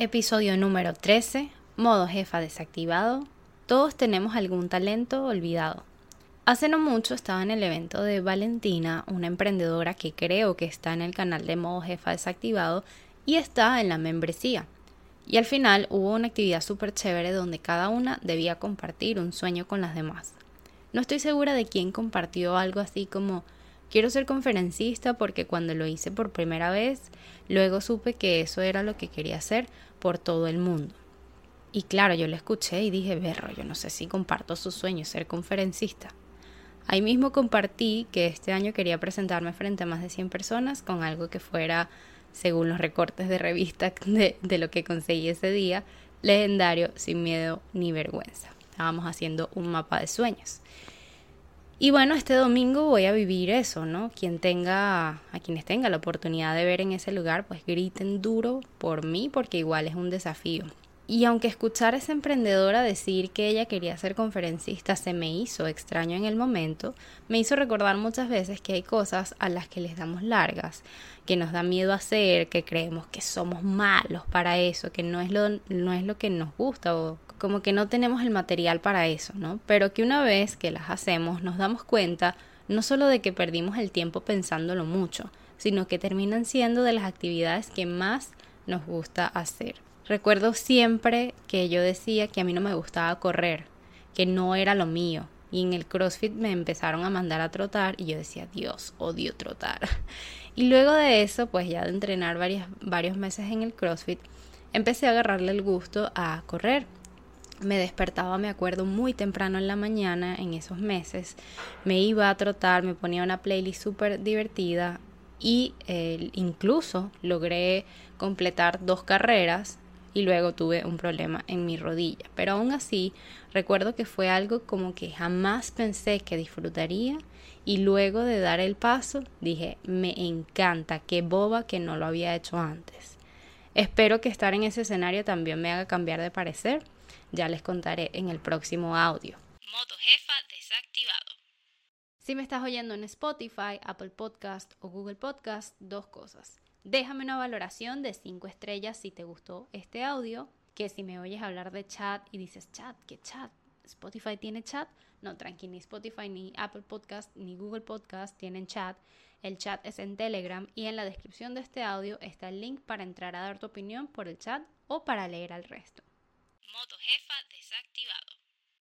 Episodio número 13. Modo jefa desactivado. Todos tenemos algún talento olvidado. Hace no mucho estaba en el evento de Valentina, una emprendedora que creo que está en el canal de Modo jefa desactivado y está en la membresía. Y al final hubo una actividad súper chévere donde cada una debía compartir un sueño con las demás. No estoy segura de quién compartió algo así como quiero ser conferencista porque cuando lo hice por primera vez, luego supe que eso era lo que quería hacer por todo el mundo. Y claro, yo le escuché y dije, berro, yo no sé si comparto su sueño, ser conferencista. Ahí mismo compartí que este año quería presentarme frente a más de 100 personas con algo que fuera, según los recortes de revista de, de lo que conseguí ese día, legendario, sin miedo ni vergüenza. Estábamos haciendo un mapa de sueños. Y bueno, este domingo voy a vivir eso, ¿no? Quien tenga, a quienes tenga la oportunidad de ver en ese lugar, pues griten duro por mí, porque igual es un desafío. Y aunque escuchar a esa emprendedora decir que ella quería ser conferencista se me hizo extraño en el momento, me hizo recordar muchas veces que hay cosas a las que les damos largas, que nos da miedo hacer, que creemos que somos malos para eso, que no es lo, no es lo que nos gusta o como que no tenemos el material para eso, ¿no? Pero que una vez que las hacemos nos damos cuenta no solo de que perdimos el tiempo pensándolo mucho, sino que terminan siendo de las actividades que más nos gusta hacer. Recuerdo siempre que yo decía que a mí no me gustaba correr, que no era lo mío. Y en el CrossFit me empezaron a mandar a trotar y yo decía, Dios, odio trotar. Y luego de eso, pues ya de entrenar varios meses en el CrossFit, empecé a agarrarle el gusto a correr me despertaba, me acuerdo, muy temprano en la mañana en esos meses. Me iba a trotar, me ponía una playlist súper divertida y eh, incluso logré completar dos carreras y luego tuve un problema en mi rodilla. Pero aún así, recuerdo que fue algo como que jamás pensé que disfrutaría y luego de dar el paso dije, me encanta, qué boba que no lo había hecho antes. Espero que estar en ese escenario también me haga cambiar de parecer ya les contaré en el próximo audio. Modo jefa desactivado. Si me estás oyendo en Spotify, Apple Podcast o Google Podcast, dos cosas. Déjame una valoración de 5 estrellas si te gustó este audio, que si me oyes hablar de chat y dices chat, ¿qué chat? Spotify tiene chat. No, tranqui, ni Spotify, ni Apple Podcast, ni Google Podcast tienen chat. El chat es en Telegram y en la descripción de este audio está el link para entrar a dar tu opinión por el chat o para leer al resto. Modo jefa desactivado.